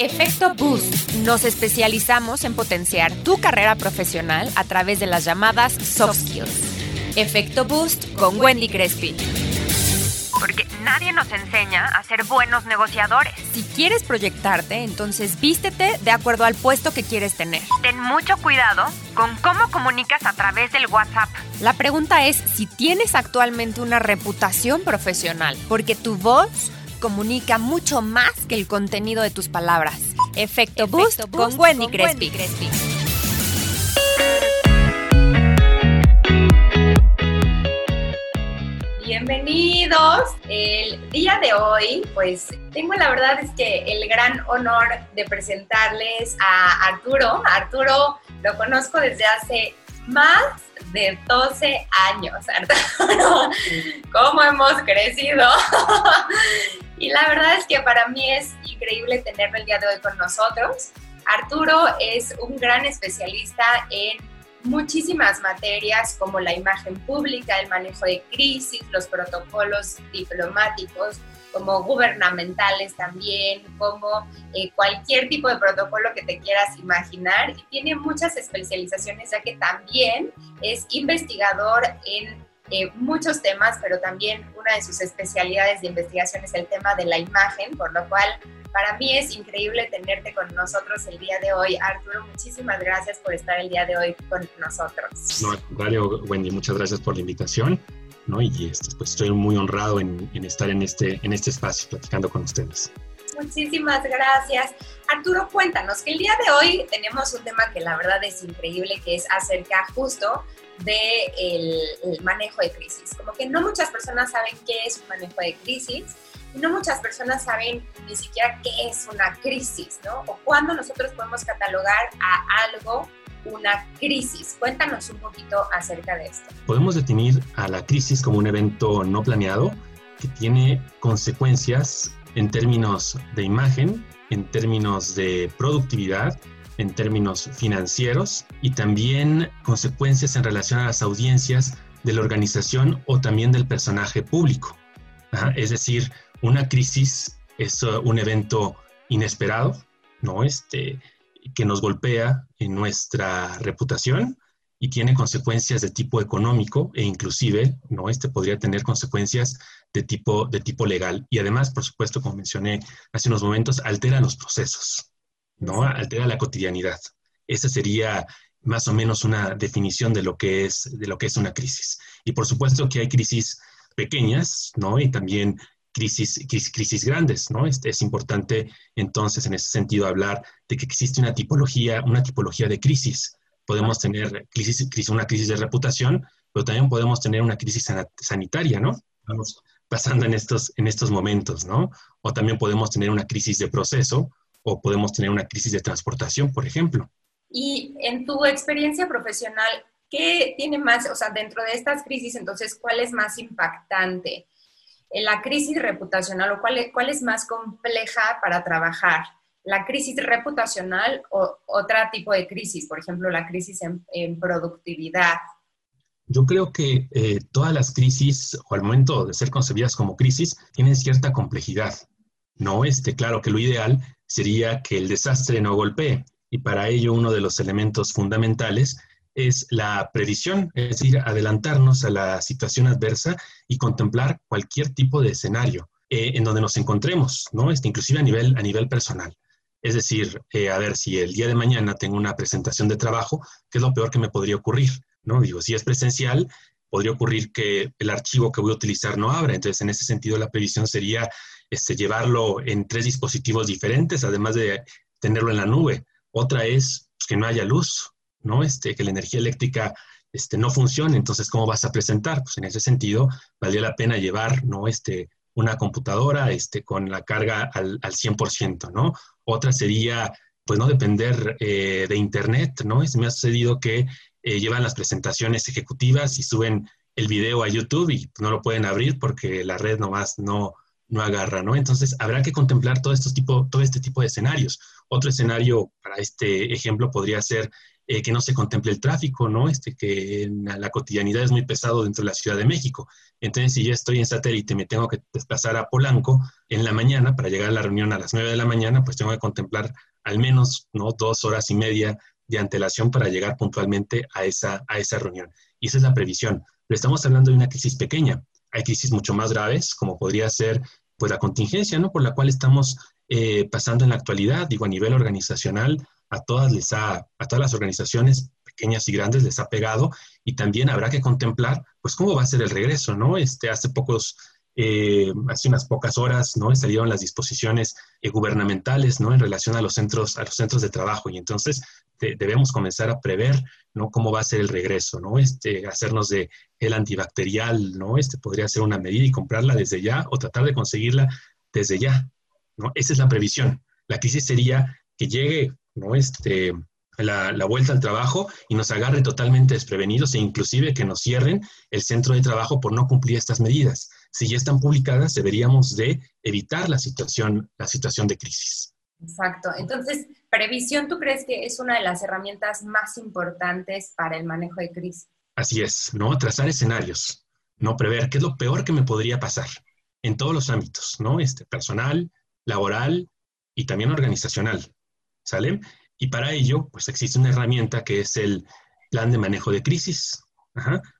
Efecto Boost. Nos especializamos en potenciar tu carrera profesional a través de las llamadas soft skills. Efecto Boost con Wendy Crespi. Porque nadie nos enseña a ser buenos negociadores. Si quieres proyectarte, entonces vístete de acuerdo al puesto que quieres tener. Ten mucho cuidado con cómo comunicas a través del WhatsApp. La pregunta es si tienes actualmente una reputación profesional, porque tu voz comunica mucho más que el contenido de tus palabras. Efecto, Boost, con Wendy Crespi. Bienvenidos. El día de hoy, pues tengo la verdad es que el gran honor de presentarles a Arturo. Arturo lo conozco desde hace más de 12 años, Arturo. ¿Cómo hemos crecido? Y la verdad es que para mí es increíble tenerlo el día de hoy con nosotros. Arturo es un gran especialista en muchísimas materias como la imagen pública, el manejo de crisis, los protocolos diplomáticos, como gubernamentales también, como eh, cualquier tipo de protocolo que te quieras imaginar. Y tiene muchas especializaciones, ya que también es investigador en eh, muchos temas, pero también una de sus especialidades de investigación es el tema de la imagen, por lo cual para mí es increíble tenerte con nosotros el día de hoy. Arturo, muchísimas gracias por estar el día de hoy con nosotros. No, al contrario, Wendy, muchas gracias por la invitación. ¿no? Y este, pues estoy muy honrado en, en, estar en este, en este espacio platicando con ustedes. Muchísimas gracias. Arturo, cuéntanos que el día de hoy tenemos un tema que la verdad es increíble, que es acerca justo del el manejo de crisis. Como que no muchas personas saben qué es un manejo de crisis no muchas personas saben ni siquiera qué es una crisis, ¿no? O cuándo nosotros podemos catalogar a algo una crisis. Cuéntanos un poquito acerca de esto. Podemos definir a la crisis como un evento no planeado que tiene consecuencias en términos de imagen, en términos de productividad en términos financieros y también consecuencias en relación a las audiencias de la organización o también del personaje público. Es decir, una crisis es uh, un evento inesperado, ¿no? Este, que nos golpea en nuestra reputación y tiene consecuencias de tipo económico e inclusive, ¿no? Este podría tener consecuencias de tipo, de tipo legal. Y además, por supuesto, como mencioné hace unos momentos, altera los procesos. ¿No? Altera la cotidianidad. Esa sería más o menos una definición de lo que es, de lo que es una crisis. Y por supuesto que hay crisis pequeñas, ¿no? Y también crisis, crisis, grandes, ¿no? Es, es, importante entonces en ese sentido hablar de que existe una tipología, una tipología de crisis. Podemos tener crisis, una crisis de reputación, pero también podemos tener una crisis sanitaria, ¿no? Vamos pasando en estos, en estos momentos, ¿no? O también podemos tener una crisis de proceso, o podemos tener una crisis de transportación, por ejemplo. Y en tu experiencia profesional, ¿qué tiene más, o sea, dentro de estas crisis, entonces, cuál es más impactante? ¿La crisis reputacional o cuál es, cuál es más compleja para trabajar? ¿La crisis reputacional o otro tipo de crisis, por ejemplo, la crisis en, productividad? Yo creo que eh, todas las crisis, o al momento de ser concebidas como crisis, tienen cierta complejidad. No, este, claro que lo ideal sería que el desastre no golpee. Y para ello uno de los elementos fundamentales es la previsión, es decir, adelantarnos a la situación adversa y contemplar cualquier tipo de escenario eh, en donde nos encontremos, ¿no? Este, inclusive a nivel, a nivel personal. Es decir, eh, a ver si el día de mañana tengo una presentación de trabajo, ¿qué es lo peor que me podría ocurrir? ¿No? Digo, si es presencial, podría ocurrir que el archivo que voy a utilizar no abra. Entonces, en ese sentido, la previsión sería este, llevarlo en tres dispositivos diferentes, además de tenerlo en la nube. Otra es pues, que no haya luz, ¿no? Este, que la energía eléctrica este, no funcione. Entonces, ¿cómo vas a presentar? Pues en ese sentido, valdría la pena llevar, ¿no? Este, una computadora este, con la carga al, al 100%, ¿no? Otra sería, pues, no depender eh, de Internet, ¿no? Es, me ha sucedido que eh, llevan las presentaciones ejecutivas y suben el video a YouTube y no lo pueden abrir porque la red nomás no, no agarra, ¿no? Entonces, habrá que contemplar todo, estos tipo, todo este tipo de escenarios. Otro escenario para este ejemplo podría ser eh, que no se contemple el tráfico, ¿no? Este, que la cotidianidad es muy pesado dentro de la Ciudad de México. Entonces, si yo estoy en satélite y me tengo que desplazar a Polanco en la mañana para llegar a la reunión a las 9 de la mañana, pues tengo que contemplar al menos, ¿no? Dos horas y media de antelación para llegar puntualmente a esa, a esa reunión. Y esa es la previsión. Pero estamos hablando de una crisis pequeña. Hay crisis mucho más graves, como podría ser pues, la contingencia, ¿no? Por la cual estamos eh, pasando en la actualidad, digo, a nivel organizacional, a todas, les ha, a todas las organizaciones pequeñas y grandes les ha pegado y también habrá que contemplar, pues, cómo va a ser el regreso, ¿no? Este, hace pocos, eh, hace unas pocas horas, ¿no? Salieron las disposiciones eh, gubernamentales, ¿no? En relación a los centros, a los centros de trabajo y entonces debemos comenzar a prever, ¿no? Cómo va a ser el regreso, ¿no? Este, hacernos de el antibacterial, ¿no? Este podría ser una medida y comprarla desde ya o tratar de conseguirla desde ya, esa es la previsión. La crisis sería que llegue ¿no? este, la, vuelta al trabajo y nos agarre totalmente desprevenidos e inclusive que nos cierren el centro de trabajo por no cumplir estas medidas. Si ya están publicadas, deberíamos de evitar la situación, la situación de crisis. Exacto. Entonces, previsión, ¿tú crees que es una de las herramientas más importantes para el manejo de crisis? Así es, ¿no? Trazar escenarios, no prever qué es lo peor que me podría pasar en todos los ámbitos, ¿no? Este, personal, laboral y también organizacional. ¿Sale? Y para ello, pues existe una herramienta que es el plan de manejo de crisis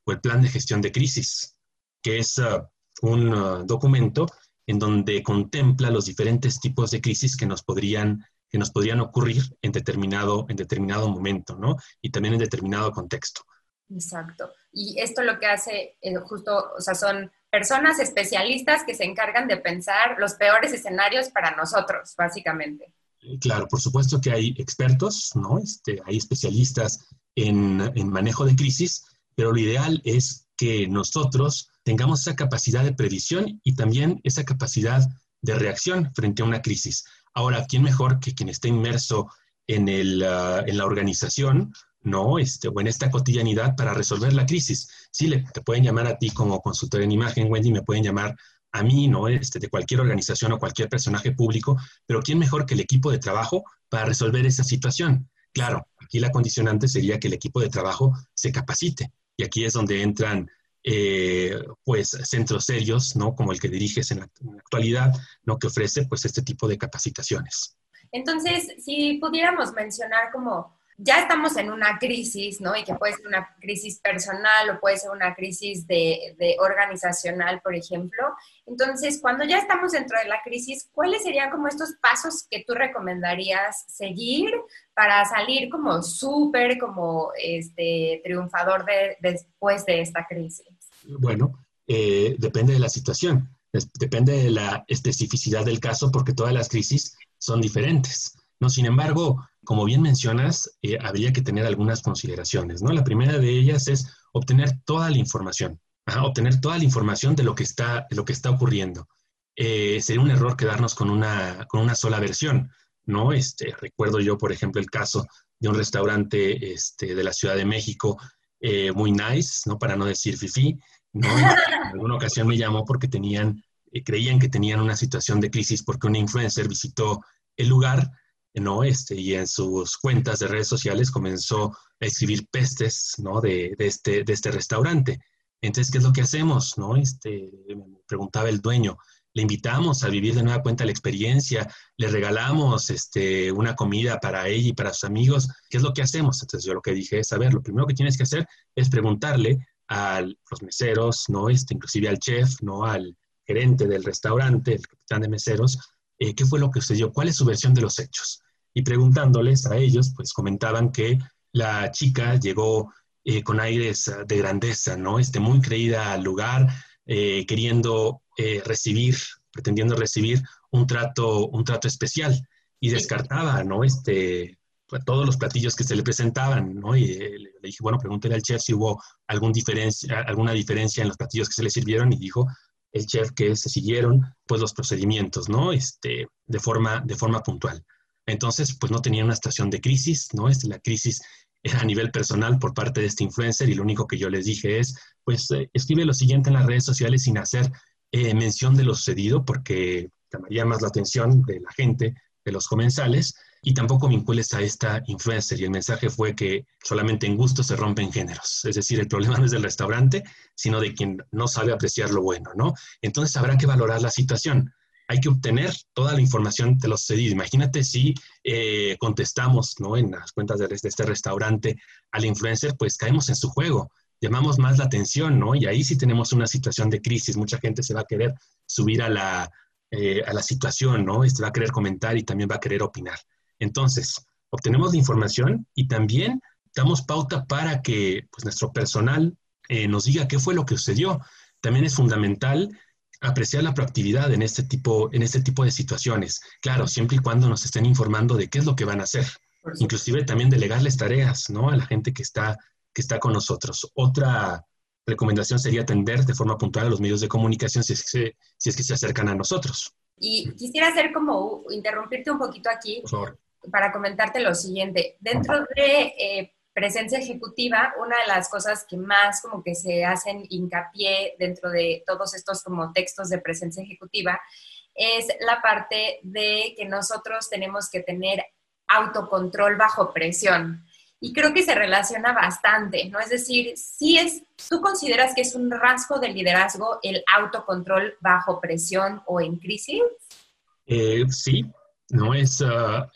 o el plan de gestión de crisis, que es uh, un uh, documento en donde contempla los diferentes tipos de crisis que nos podrían que nos podrían ocurrir en determinado, en determinado momento, ¿no? Y también en determinado contexto. Exacto. Y esto lo que hace, eh, justo, o sea, son personas especialistas que se encargan de pensar los peores escenarios para nosotros, básicamente. Claro, por supuesto que hay expertos, ¿no? Este, hay especialistas en, en manejo de crisis, pero lo ideal es que nosotros tengamos esa capacidad de previsión y también esa capacidad de reacción frente a una crisis. Ahora, ¿quién mejor que quien esté inmerso en, el, ah, en la organización ¿no? Este, o en esta cotidianidad para resolver la crisis. Sí, le, te pueden llamar a ti como consultor en imagen, Wendy, me pueden llamar a mí, ¿no? Este, de cualquier organización o cualquier personaje público, pero ¿quién mejor que el equipo de trabajo para resolver esa situación? Claro, aquí la condicionante sería que el equipo de trabajo se capacite. Y aquí es donde entran, eh, pues, centros serios, ¿no? Como el que diriges en la, actualidad, ¿no? Que ofrece, pues, este tipo de capacitaciones. Entonces, si pudiéramos mencionar como ya estamos en una crisis, ¿no? Y que puede ser una crisis personal o puede ser una crisis de, organizacional, por ejemplo. Entonces, cuando ya estamos dentro de la crisis, ¿cuáles serían como estos pasos que tú recomendarías seguir para salir como súper, como este, triunfador de, después de esta crisis? Bueno, eh, depende de la situación, depende de la especificidad del caso, porque todas las crisis son diferentes. No, sin embargo, como bien mencionas, eh, habría que tener algunas consideraciones, ¿no? La primera de ellas es obtener toda la información, obtener toda la información de lo que está, lo que está ocurriendo. Eh, sería un error quedarnos con una, con una sola versión, ¿no? Este, recuerdo yo, por ejemplo, el caso de un restaurante este, de la Ciudad de México eh, muy nice, ¿no? Para no decir fifi. En alguna ocasión me llamó porque tenían, creían que tenían una situación de crisis porque una influencer visitó el lugar ¿no? Este, y en sus cuentas de redes sociales comenzó a escribir pestes, ¿no? De, este, de este restaurante. Entonces, ¿qué es lo que hacemos, no? Este, preguntaba el dueño. Le invitamos a vivir de nueva cuenta la experiencia, le regalamos este, una comida para ella y para sus amigos. ¿Qué es lo que hacemos? Entonces, yo lo que dije es, a ver, lo primero que tienes que hacer es preguntarle a los meseros, ¿no? Este, inclusive al chef, ¿no? Al gerente del restaurante, el capitán de meseros, eh, qué fue lo que sucedió, cuál es su versión de los hechos. Y preguntándoles a ellos, pues comentaban que la chica llegó eh, con aires de grandeza, ¿no? Este, muy creída al lugar, eh, queriendo recibir, pretendiendo recibir un trato, un trato especial y descartaba, ¿no? Este, todos los platillos que se le presentaban, ¿no? Y le, dije, bueno, pregúntele al chef si hubo algún diferencia, alguna diferencia en los platillos que se le sirvieron y dijo, el chef que se siguieron pues los procedimientos, ¿no? Este, de forma, de forma puntual. Entonces, pues no tenía una estación de crisis, ¿no? Este, la crisis a nivel personal por parte de este influencer y lo único que yo les dije es, pues eh, escribe lo siguiente en las redes sociales sin hacer eh, mención de lo sucedido porque llamaría más la atención de la gente, de los comensales, y tampoco vincules a esta influencer. Y el mensaje fue que solamente en gusto se rompen géneros. Es decir, el problema no es del restaurante, sino de quien no sabe apreciar lo bueno, ¿no? Entonces habrá que valorar la situación. Hay que obtener toda la información de los cedidos. Imagínate si eh, contestamos, ¿no? En las cuentas de, este restaurante al influencer, pues caemos en su juego llamamos más la atención, ¿no? Y ahí sí tenemos una situación de crisis. Mucha gente se va a querer subir a la, eh, a la situación, ¿no? Este va a querer comentar y también va a querer opinar. Entonces, obtenemos la información y también damos pauta para que pues, nuestro personal eh, nos diga qué fue lo que sucedió. También es fundamental apreciar la proactividad en este, tipo, en este tipo de situaciones. Claro, siempre y cuando nos estén informando de qué es lo que van a hacer. Inclusive también delegarles tareas, ¿no? A la gente que está, que está con nosotros. Otra recomendación sería atender de forma puntual a los medios de comunicación si es que, si es que se acercan a nosotros. Y quisiera hacer como interrumpirte un poquito aquí. Por favor para comentarte lo siguiente. Dentro de eh, presencia ejecutiva, una de las cosas que más como que se hacen hincapié dentro de todos estos como textos de presencia ejecutiva es la parte de que nosotros tenemos que tener autocontrol bajo presión. Y creo que se relaciona bastante, ¿no? Es decir, si es, tú consideras que es un rasgo del liderazgo el autocontrol bajo presión o en crisis? Eh, sí, ¿no? Es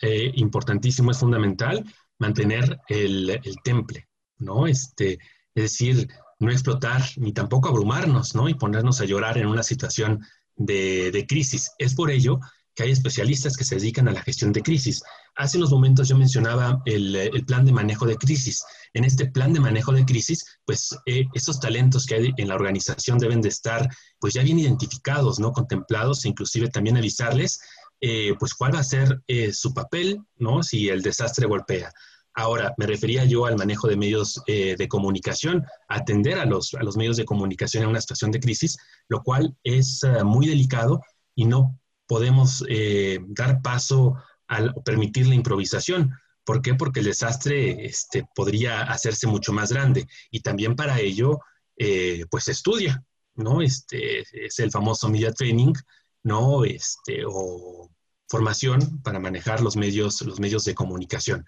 eh, importantísimo, es fundamental mantener el, temple, ¿no? Este, es decir, no explotar ni tampoco abrumarnos, ¿no? Y ponernos a llorar en una situación de, crisis. Es por ello que hay especialistas que se dedican a la gestión de crisis. Hace unos momentos yo mencionaba el, plan de manejo de crisis. En este plan de manejo de crisis, pues eh, esos talentos que hay en la organización deben de estar pues ya bien identificados, ¿no? Contemplados e inclusive también avisarles eh, pues cuál va a ser eh, su papel, ¿no? Si el desastre golpea. Ahora, me refería yo al manejo de medios eh, de comunicación, atender a los, a los medios de comunicación en una situación de crisis, lo cual es muy delicado y no podemos dar paso al permitir la improvisación. ¿Por qué? Porque el desastre este, podría hacerse mucho más grande y también para ello, pues estudia, ¿no? Este es el famoso media training, ¿no? Este, o formación para manejar los medios, los medios de comunicación.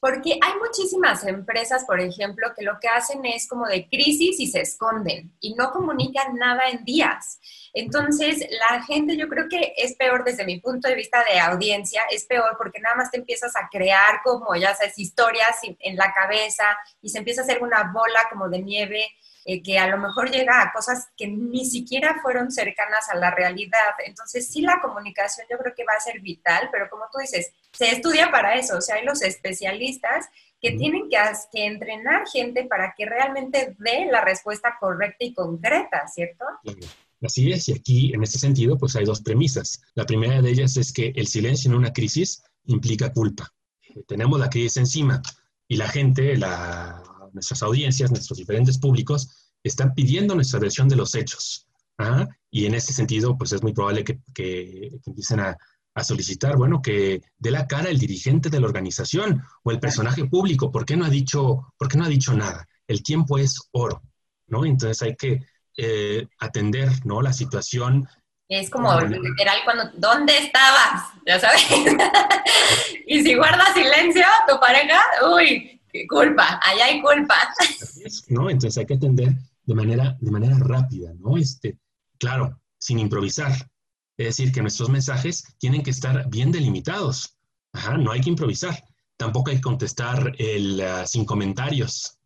Porque hay muchísimas empresas, por ejemplo, que lo que hacen es como de crisis y se esconden y no comunican nada en días. Entonces, la gente yo creo que es peor desde mi punto de vista de audiencia, es peor porque nada más te empiezas a crear como, ya sabes, historias en la cabeza y se empieza a hacer una bola como de nieve eh, que a lo mejor llega a cosas que ni siquiera fueron cercanas a la realidad. Entonces, sí, la comunicación yo creo que va a ser vital, pero como tú dices, se estudia para eso, o sea, hay los especialistas que tienen que, que entrenar gente para que realmente dé la respuesta correcta y concreta, ¿cierto? Así es, y aquí en este sentido, pues hay dos premisas. La primera de ellas es que el silencio en una crisis implica culpa. Tenemos la crisis encima y la gente, la, nuestras audiencias, nuestros diferentes públicos, están pidiendo nuestra versión de los hechos. ¿ah? Y en ese sentido, pues es muy probable que, empiecen a, solicitar, bueno, que dé la cara el dirigente de la organización o el personaje público. ¿Por qué no ha dicho, por qué no ha dicho nada? El tiempo es oro, ¿no? Entonces hay que eh, atender, ¿no? La situación es como literal cuando, ¿dónde estabas? Ya sabes. y si guardas silencio, tu pareja, uy, culpa, allá hay culpa. ¿no? Entonces hay que atender de manera, de manera rápida, ¿no? Este, claro, sin improvisar. Es decir, que nuestros mensajes tienen que estar bien delimitados. Ajá, no hay que improvisar. Tampoco hay que contestar el, ah, sin comentarios.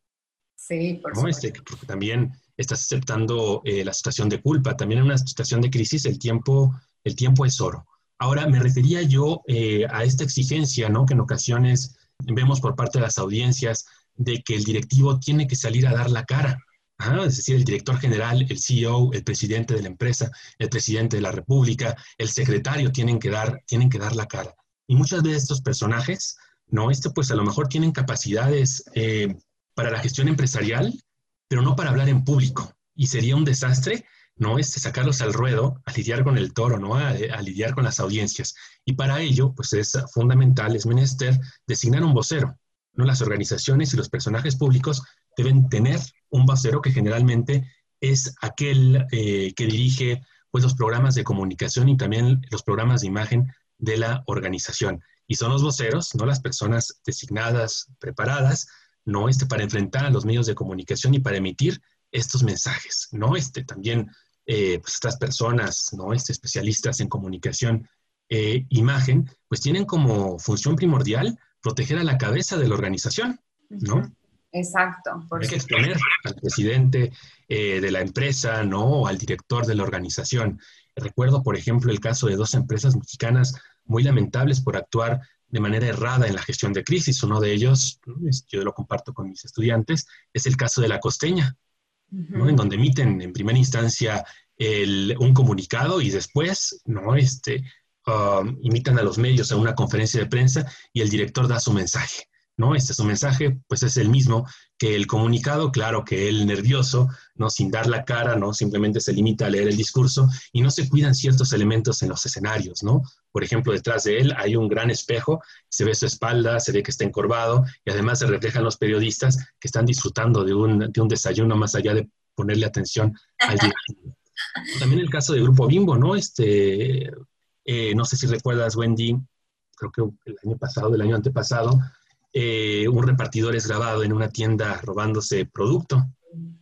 Sí, por ¿no? Este, porque también estás aceptando eh, la situación de culpa. También en una situación de crisis el tiempo, el tiempo es oro. Ahora, me refería yo eh, a esta exigencia, ¿no? Que en ocasiones vemos por parte de las audiencias de que el directivo tiene que salir a dar la cara. es decir, el director general, el CEO, el presidente de la empresa, el presidente de la república, el secretario tienen que dar, tienen que dar la cara. Y muchas de estos personajes, ¿no? Este pues a lo mejor tienen capacidades eh, para la gestión empresarial, pero no para hablar en público. Y sería un desastre ¿no? Es sacarlos al ruedo, a lidiar con el toro, ¿no? A, lidiar con las audiencias. Y para ello, pues es fundamental, es menester designar un vocero, ¿no? Las organizaciones y los personajes públicos deben tener un vocero que generalmente es aquel eh, que dirige pues, los programas de comunicación y también los programas de imagen de la organización. Y son los voceros, no las personas designadas, preparadas, no este, para enfrentar a los medios de comunicación y para emitir estos mensajes, ¿no? Este, también eh, pues estas personas, ¿no? Este, especialistas en comunicación, e imagen, pues tienen como función primordial proteger a la cabeza de la organización, ¿no? Exacto. Hay que exponer al presidente eh, de la empresa, ¿no? O al director de la organización. Recuerdo, por ejemplo, el caso de dos empresas mexicanas muy lamentables por actuar de manera errada en la gestión de crisis. Uno de ellos, yo lo comparto con mis estudiantes, es el caso de la costeña, ¿no? en donde emiten en primera instancia un comunicado y después ¿no? este, um, imitan a los medios a una conferencia de prensa y el director da su mensaje. ¿No? Este su mensaje, pues es el mismo que el comunicado, claro que él nervioso, ¿no? Sin dar la cara, ¿no? Simplemente se limita a leer el discurso y no se cuidan ciertos elementos en los escenarios, ¿no? Por ejemplo, detrás de él hay un gran espejo, se ve su espalda, se ve que está encorvado y además se reflejan los periodistas que están disfrutando de un, de un desayuno más allá de ponerle atención al directivo. También el caso de Grupo Bimbo, ¿no? Este, eh, no sé si recuerdas, Wendy, creo que el año pasado, del año antepasado, eh, un repartidor es grabado en una tienda robándose producto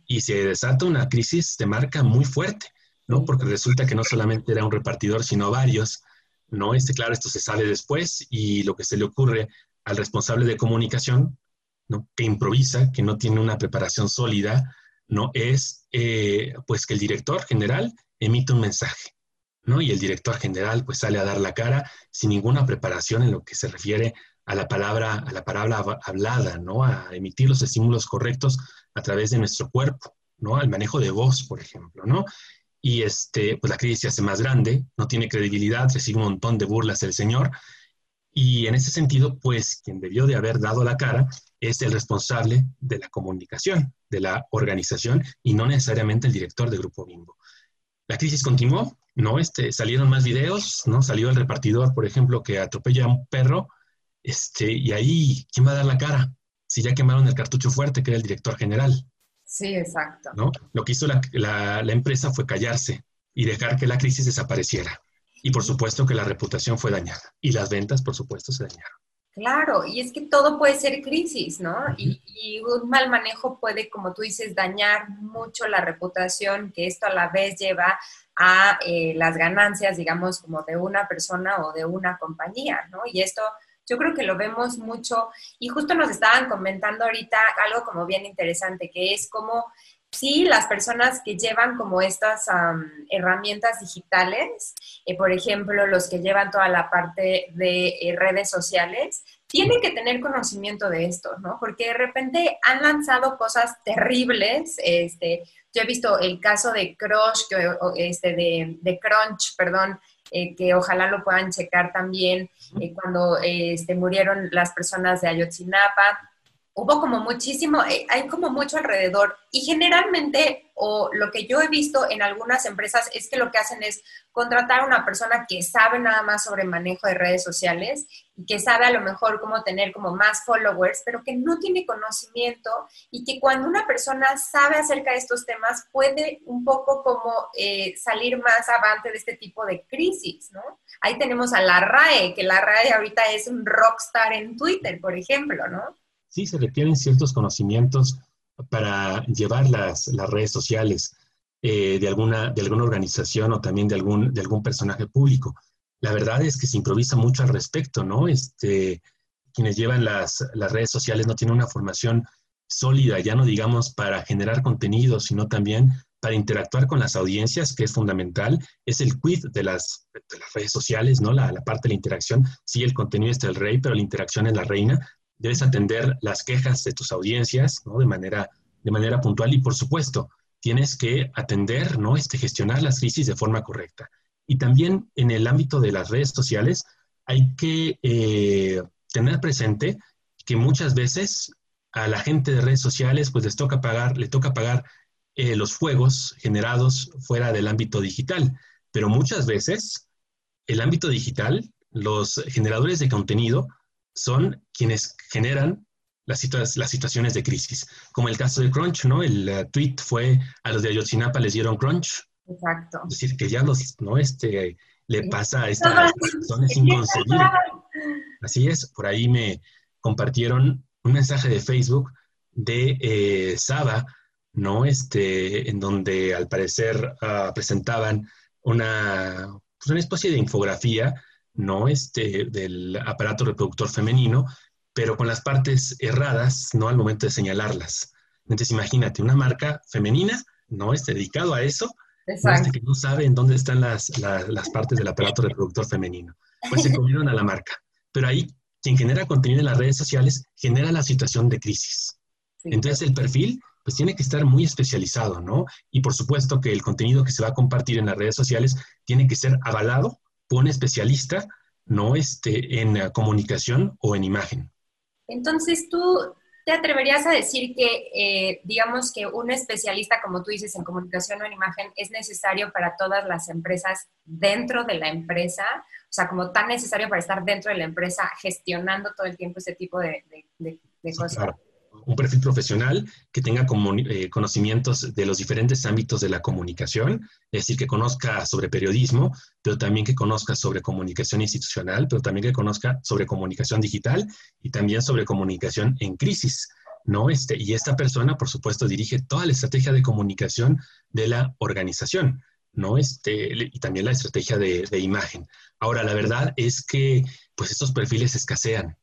y se desata una crisis de marca muy fuerte, ¿no? Porque resulta que no solamente era un repartidor, sino varios, ¿no? Este, claro, esto se sale después y lo que se le ocurre al responsable de comunicación, ¿no? Que improvisa, que no tiene una preparación sólida, ¿no? Es, eh, pues, que el director general emite un mensaje, ¿no? Y el director general, pues, sale a dar la cara sin ninguna preparación en lo que se refiere a la palabra, a la palabra hablada, ¿no? A emitir los estímulos correctos a través de nuestro cuerpo, ¿no? Al manejo de voz, por ejemplo, ¿no? Y este, pues la crisis se hace más grande, no tiene credibilidad, recibe un montón de burlas el señor. Y en ese sentido, pues quien debió de haber dado la cara es el responsable de la comunicación, de la organización y no necesariamente el director de Grupo Bimbo. La crisis continuó, ¿no? Este, salieron más videos, ¿no? Salió el repartidor, por ejemplo, que atropella a un perro este, y ahí, ¿quién va a dar la cara? Si ya quemaron el cartucho fuerte, que era el director general. Sí, exacto. ¿no? Lo que hizo la, empresa fue callarse y dejar que la crisis desapareciera. Y por supuesto que la reputación fue dañada. Y las ventas, por supuesto, se dañaron. Claro, y es que todo puede ser crisis, ¿no? y, un mal manejo puede, como tú dices, dañar mucho la reputación, que esto a la vez lleva a eh, las ganancias, digamos, como de una persona o de una compañía, ¿no? Y esto yo creo que lo vemos mucho y justo nos estaban comentando ahorita algo como bien interesante, que es como sí, las personas que llevan como estas herramientas digitales, eh, por ejemplo, los que llevan toda la parte de eh, redes sociales, tienen que tener conocimiento de esto, ¿no? Porque de repente han lanzado cosas terribles. Este, yo he visto el caso de Crush, este, de, de Crunch, perdón, eh, que ojalá lo puedan checar también eh, cuando este, murieron las personas de Ayotzinapa. Hubo como muchísimo, eh, hay como mucho alrededor y generalmente, o lo que yo he visto en algunas empresas es que lo que hacen es contratar a una persona que sabe nada más sobre manejo de redes sociales y que sabe a lo mejor cómo tener como más followers, pero que no tiene conocimiento y que cuando una persona sabe acerca de estos temas puede un poco como eh, salir más avante de este tipo de crisis, ¿no? Ahí tenemos a la RAE, que la RAE ahorita es un rockstar en Twitter, por ejemplo, ¿no? Sí, se requieren ciertos conocimientos para llevar las, las redes sociales eh, de, alguna, de alguna organización o también de algún, de algún personaje público. La verdad es que se improvisa mucho al respecto, ¿no? Este, quienes llevan las, las redes sociales no tienen una formación sólida, ya no digamos para generar contenido, sino también para interactuar con las audiencias, que es fundamental, es el quid de las, de las redes sociales, ¿no? La, la, parte de la interacción. Sí, el contenido es el rey, pero la interacción es la reina debes atender las quejas de tus audiencias ¿no? de, manera, de manera puntual y, por supuesto, tienes que atender, ¿no? Este, gestionar las crisis de forma correcta. Y también en el ámbito de las redes sociales hay que eh, tener presente que muchas veces a la gente de redes sociales pues les toca pagar, le toca pagar eh, los fuegos generados fuera del ámbito digital. Pero muchas veces el ámbito digital, los generadores de contenido, son quienes generan las, las situaciones de crisis, como el caso de Crunch, ¿no? El eh, tweet fue a los de Ayotzinapa les dieron Crunch. Exacto. Es decir, que ya los, ¿no? Este, le pasa a estas personas inconcebible. Así es, por ahí me compartieron un mensaje de Facebook de eh, Saba, ¿no? Este, en donde al parecer ah, presentaban una, pues una especie de infografía, ¿no? Este, del aparato reproductor femenino, pero con las partes erradas, ¿no? Al momento de señalarlas. Entonces, imagínate, una marca femenina, ¿no? Este, dedicado a eso, este, que no sabe en dónde están las, las partes del aparato reproductor femenino. Pues se comieron a la marca. Pero ahí, quien genera contenido en las redes sociales genera la situación de crisis. Entonces, el perfil pues tiene que estar muy especializado, ¿no? Y por supuesto que el contenido que se va a compartir en las redes sociales tiene que ser avalado un especialista, no este, en eh, comunicación o en imagen. Entonces, tú te atreverías a decir que, eh, digamos que un especialista, como tú dices, en comunicación o en imagen, es necesario para todas las empresas dentro de la empresa, o sea, como tan necesario para estar dentro de la empresa gestionando todo el tiempo ese tipo de, cosas un perfil profesional que tenga eh, conocimientos de los diferentes ámbitos de la comunicación, es decir, que conozca sobre periodismo, pero también que conozca sobre comunicación institucional, pero también que conozca sobre comunicación digital y también sobre comunicación en crisis. ¿no? Este, y esta persona, por supuesto, dirige toda la estrategia de comunicación de la organización, ¿no? Este, y también la estrategia de, de imagen. Ahora, la verdad es que, pues, estos perfiles escasean,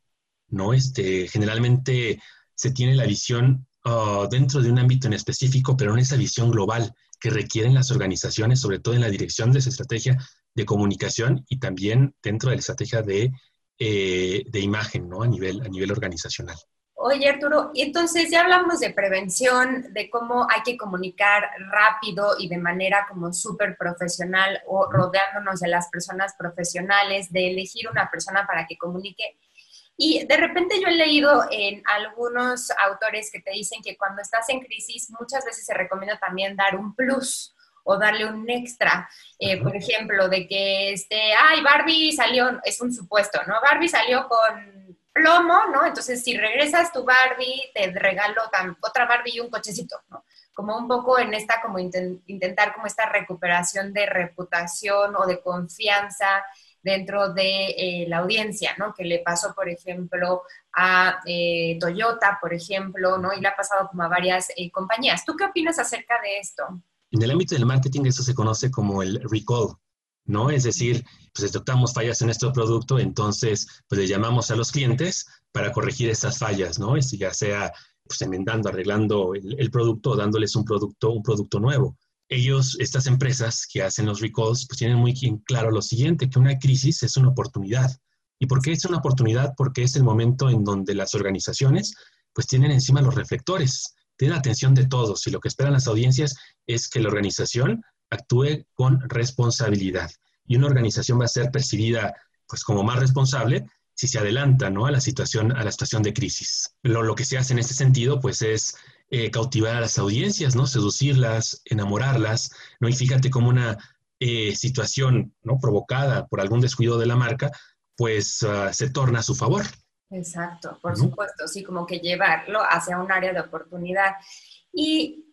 ¿no? Este, generalmente se tiene la visión ah, dentro de un ámbito en específico, pero en esa visión global que requieren las organizaciones, sobre todo en la dirección de esa estrategia de comunicación y también dentro de la estrategia de, eh, de imagen, ¿no? A nivel, a nivel organizacional. Oye, Arturo, y entonces ya hablamos de prevención, de cómo hay que comunicar rápido y de manera como súper profesional o rodeándonos de las personas profesionales, de elegir una persona para que comunique. Y de repente yo he leído en algunos autores que te dicen que cuando estás en crisis muchas veces se recomienda también dar un plus o darle un extra. Eh, por ejemplo, de que, este, ay, Barbie salió, es un supuesto, ¿no? Barbie salió con plomo, ¿no? Entonces, si regresas tu Barbie, te regalo otra Barbie y un cochecito, ¿no? Como un poco en esta, como intentar como esta recuperación de reputación o de confianza dentro de eh, la audiencia, ¿no? Que le pasó, por ejemplo, a eh, Toyota, por ejemplo, ¿no? Y le ha pasado como a varias eh, compañías. ¿Tú qué opinas acerca de esto? En el ámbito del marketing eso se conoce como el recall, ¿no? Es decir, pues detectamos fallas en nuestro producto, entonces pues le llamamos a los clientes para corregir esas fallas, ¿no? Es, ya sea pues enmendando, arreglando el, el producto o dándoles un producto, un producto nuevo ellos, estas empresas que hacen los recalls, pues tienen muy claro lo siguiente, que una crisis es una oportunidad. ¿Y por qué es una oportunidad? Porque es el momento en donde las organizaciones pues tienen encima los reflectores, tienen la atención de todos y lo que esperan las audiencias es que la organización actúe con responsabilidad. Y una organización va a ser percibida pues como más responsable si se adelanta ¿no? a la situación a la situación de crisis. Lo, lo que se hace en este sentido pues es eh, cautivar a las audiencias, ¿no? Seducirlas, enamorarlas, ¿no? Y fíjate cómo una eh, situación, ¿no? Provocada por algún descuido de la marca, pues ah, se torna a su favor. Exacto, por supuesto, sí, como que llevarlo hacia un área de oportunidad. Y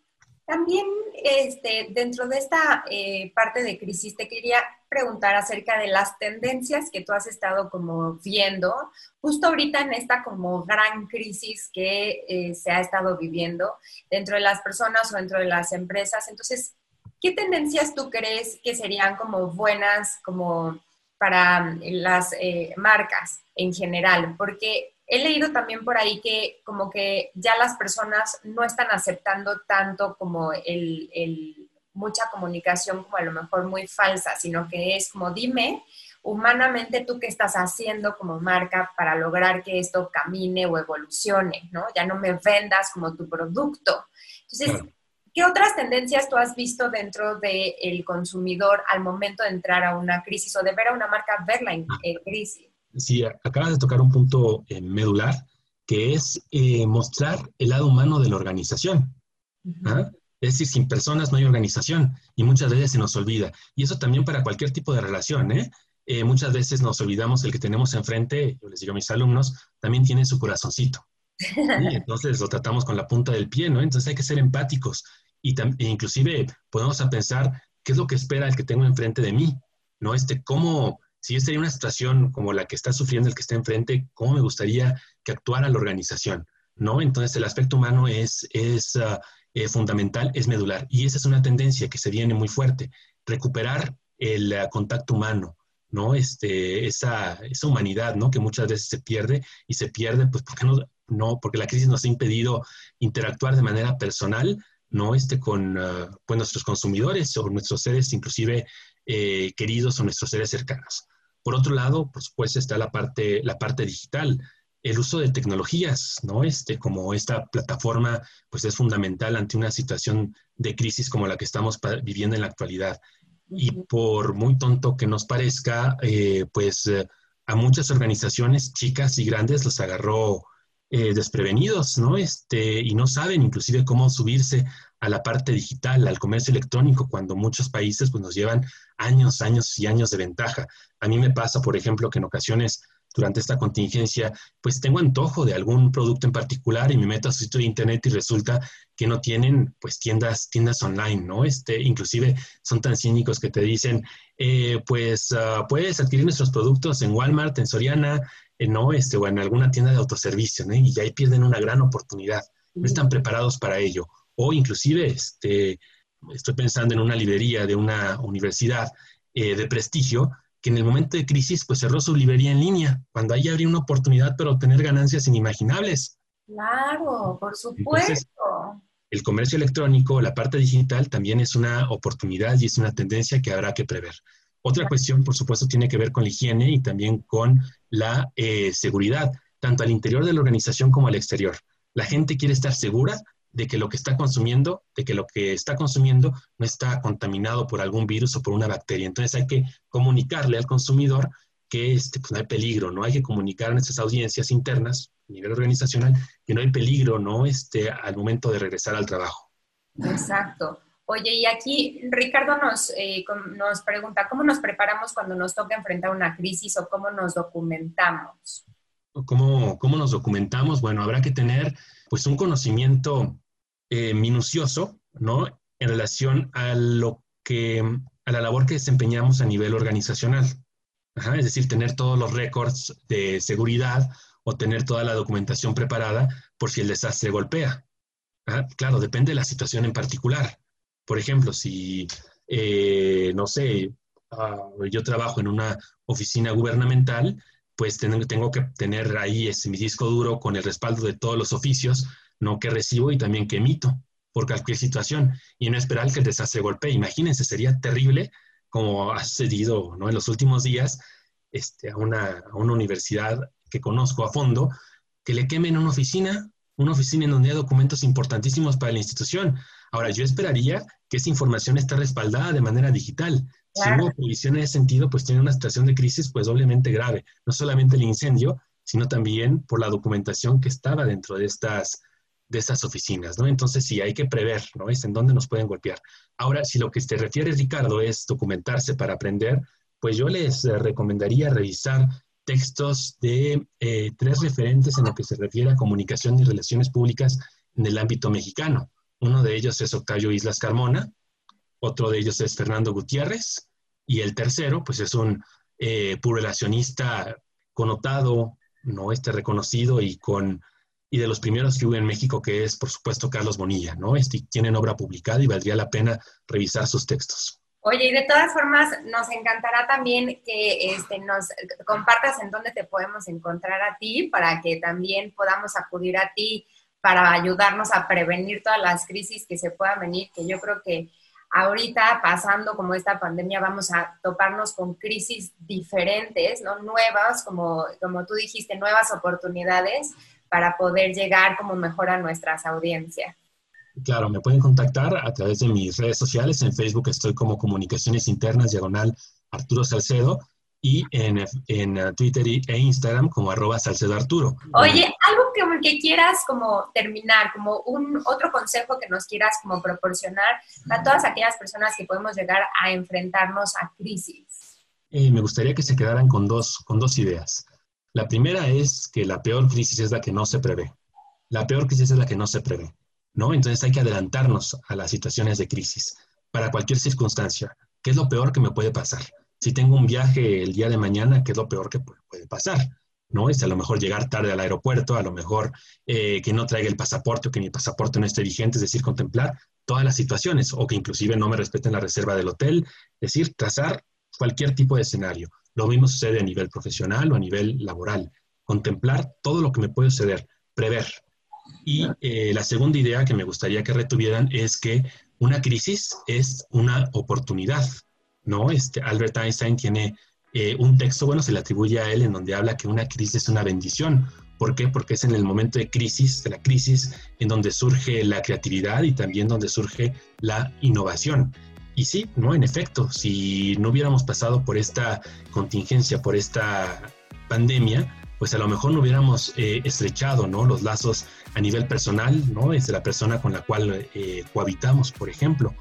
también este, dentro de esta eh, parte de crisis te quería preguntar acerca de las tendencias que tú has estado como viendo justo ahorita en esta como gran crisis que eh, se ha estado viviendo dentro de las personas o dentro de las empresas. Entonces, ¿qué tendencias tú crees que serían como buenas como para las eh, marcas en general? Porque he leído también por ahí que como que ya las personas no están aceptando tanto como el, mucha comunicación como a lo mejor muy falsa, sino que es como dime humanamente tú qué estás haciendo como marca para lograr que esto camine o evolucione, ¿no? Ya no me vendas como tu producto. Entonces, ¿qué otras tendencias tú has visto dentro del consumidor al momento de entrar a una crisis o de ver a una marca verla en crisis? Sí, acabas de tocar un punto eh, medular, que es eh, mostrar el lado humano de la organización. ¿ah? Es decir, sin personas no hay organización y muchas veces se nos olvida. Y eso también para cualquier tipo de relación. ¿eh? muchas veces nos olvidamos el que tenemos enfrente, yo les digo a mis alumnos, también tiene su corazoncito. Y entonces lo tratamos con la punta del pie, ¿no? Entonces hay que ser empáticos y e inclusive podemos pensar qué es lo que espera el que tengo enfrente de mí, ¿no? Este, cómo, si yo estaría una situación como la que está sufriendo el que está enfrente, ¿cómo me gustaría que actuara la organización? ¿No? Entonces el aspecto humano es, es ah, eh, fundamental, es medular. Y esa es una tendencia que se viene muy fuerte. Recuperar el ah, contacto humano, ¿no? Este, esa, esa humanidad, ¿no? Que muchas veces se pierde y se pierde, pues, porque no, no, porque la crisis nos ha impedido interactuar de manera personal, ¿no? Este, con uh, pues, nuestros consumidores o nuestros seres inclusive eh, queridos o nuestros seres cercanos. Por otro lado, por supuesto, está la parte, la parte digital. El uso de tecnologías, ¿no? Este, como esta plataforma, pues es fundamental ante una situación de crisis como la que estamos viviendo en la actualidad. Y por muy tonto que nos parezca, eh, pues eh, a muchas organizaciones, chicas y grandes, los agarró eh, desprevenidos, ¿no? Este, y no saben inclusive cómo subirse a la parte digital, al comercio electrónico, cuando muchos países pues, nos llevan años, años y años de ventaja. A mí me pasa, por ejemplo, que en ocasiones durante esta contingencia, pues tengo antojo de algún producto en particular y me meto a su sitio de internet y resulta que no tienen pues tiendas, tiendas online, ¿no? Este, inclusive son tan cínicos que te dicen, eh, pues ah, puedes adquirir nuestros productos en Walmart, en Soriana, eh, ¿no? Este, o en alguna tienda de autoservicio, ¿no? Y ahí pierden una gran oportunidad. No están preparados para ello. O inclusive, este, estoy pensando en una librería de una universidad eh, de prestigio que en el momento de crisis pues cerró su librería en línea, cuando ahí habría una oportunidad para obtener ganancias inimaginables. Claro, por supuesto. el comercio electrónico, la parte digital también es una oportunidad y es una tendencia que habrá que prever. Otra cuestión, por supuesto, tiene que ver con la higiene y también con la eh, seguridad, tanto al interior de la organización como al exterior. La gente quiere estar segura de que lo que está consumiendo, de que lo que está consumiendo no está contaminado por algún virus o por una bacteria. Entonces hay que comunicarle al consumidor que este, pues, no hay peligro, ¿no? Hay que comunicar a nuestras audiencias internas, a nivel organizacional, que no hay peligro, ¿no? Este, al momento de regresar al trabajo. Exacto. Oye, y aquí Ricardo nos, eh, nos pregunta, ¿cómo nos preparamos cuando nos toca enfrentar una crisis o cómo nos documentamos? ¿Cómo, cómo nos documentamos? Bueno, habrá que tener pues un conocimiento eh, minucioso, ¿no? En relación a lo que, a la labor que desempeñamos a nivel organizacional. es decir, tener todos los récords de seguridad o tener toda la documentación preparada por si el desastre golpea. Claro, depende de la situación en particular. Por ejemplo, si, eh, no sé, ah, yo trabajo en una oficina gubernamental, pues tengo, que tener ahí ese, mi disco duro con el respaldo de todos los oficios, no que recibo y también que emito por cualquier situación y no esperar que el desastre golpee. Imagínense, sería terrible como ha sucedido ¿no? en los últimos días este, a, una, a una universidad que conozco a fondo, que le quemen una oficina, una oficina en donde hay documentos importantísimos para la institución. Ahora, yo esperaría que esa información esté respaldada de manera digital. Si hubo provisión en ese sentido, pues tiene una situación de crisis pues doblemente grave. No solamente el incendio, sino también por la documentación que estaba dentro de estas, de estas oficinas, ¿no? Entonces sí, hay que prever, ¿no? Es en dónde nos pueden golpear. Ahora, si lo que te refiere, Ricardo, es documentarse para aprender, pues yo les eh, recomendaría revisar textos de eh, tres referentes en lo que se refiere a comunicación y relaciones públicas en el ámbito mexicano. Uno de ellos es Octavio Islas Carmona, otro de ellos es Fernando Gutiérrez, y el tercero, pues es un eh, relacionista connotado, no este reconocido y con y de los primeros que hubo en México, que es, por supuesto, Carlos Bonilla, ¿no? Este, tienen obra publicada y valdría la pena revisar sus textos. Oye, y de todas formas, nos encantará también que este, nos compartas en dónde te podemos encontrar a ti para que también podamos acudir a ti para ayudarnos a prevenir todas las crisis que se puedan venir, que yo creo que ahorita pasando como esta pandemia vamos a toparnos con crisis diferentes, ¿no? Nuevas, como, como tú dijiste, nuevas oportunidades para poder llegar como mejor a nuestras audiencias. Claro, me pueden contactar a través de mis redes sociales. En Facebook estoy como Comunicaciones Internas, diagonal Arturo Salcedo y en, en uh, Twitter e Instagram como arroba Salcedo Arturo. Oye, algo que, que, quieras como terminar, como un otro consejo que nos quieras como proporcionar a todas aquellas personas que podemos llegar a enfrentarnos a crisis. Eh, me gustaría que se quedaran con dos, con dos ideas. La primera es que la peor crisis es la que no se prevé. La peor crisis es la que no se prevé, ¿no? Entonces hay que adelantarnos a las situaciones de crisis para cualquier circunstancia. ¿Qué es lo peor que me puede pasar? Si tengo un viaje el día de mañana, ¿qué es lo peor que puede pasar? ¿no? Es a lo mejor llegar tarde al aeropuerto, a lo mejor eh, que no traiga el pasaporte o que mi pasaporte no esté vigente, es decir, contemplar todas las situaciones o que inclusive no me respeten la reserva del hotel, es decir, trazar cualquier tipo de escenario. Lo mismo sucede a nivel profesional o a nivel laboral. Contemplar todo lo que me puede suceder, prever. Y eh, la segunda idea que me gustaría que retuvieran es que una crisis es una oportunidad, ¿no? Este, Albert Einstein tiene eh, un texto, bueno, se le atribuye a él en donde habla que una crisis es una bendición. ¿Por qué? Porque es en el momento de crisis, de la crisis, en donde surge la creatividad y también donde surge la innovación. Y sí, no, en efecto, si no hubiéramos pasado por esta contingencia, por esta pandemia, pues a lo mejor no hubiéramos eh, estrechado ¿no? los lazos a nivel personal, ¿no? Es la persona con la cual eh, cohabitamos, por ejemplo,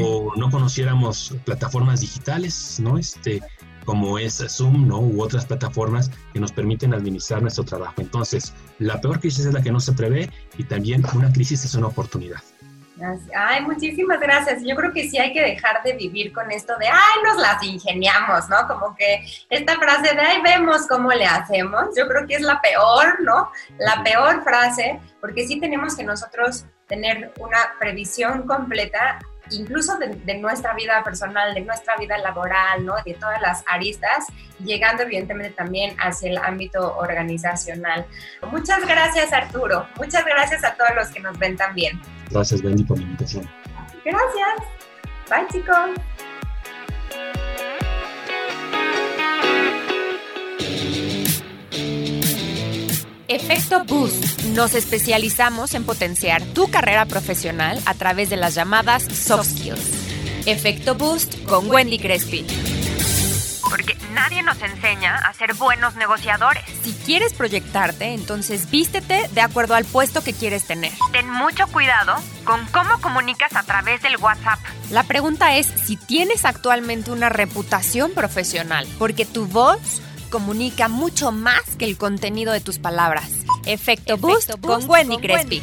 o no conociéramos plataformas digitales, ¿no? Este, como es Zoom, ¿no? U otras plataformas que nos permiten administrar nuestro trabajo. Entonces, la peor crisis es la que no se prevé y también una crisis es una oportunidad. Ay, muchísimas gracias. Yo creo que sí hay que dejar de vivir con esto de, ay, nos las ingeniamos, ¿no? Como que esta frase de, ay, vemos cómo le hacemos, yo creo que es la peor, ¿no? La peor frase, porque sí tenemos que nosotros tener una previsión completa incluso de, nuestra vida personal, de nuestra vida laboral, ¿no? De todas las aristas, llegando evidentemente también hacia el ámbito organizacional. Muchas gracias Arturo, muchas gracias a todos los que nos ven también. Gracias Wendy por la invitación. Gracias. Bye chicos. Efecto Boost. Nos especializamos en potenciar tu carrera profesional a través de las llamadas soft skills. Efecto Boost con Wendy Crespi. Porque nadie nos enseña a ser buenos negociadores. Si quieres proyectarte, entonces vístete de acuerdo al puesto que quieres tener. Ten mucho cuidado con cómo comunicas a través del WhatsApp. La pregunta es si tienes actualmente una reputación profesional, porque tu voz comunica mucho más que el contenido de tus palabras. Efecto, Boost, con, Wendy, Crespi.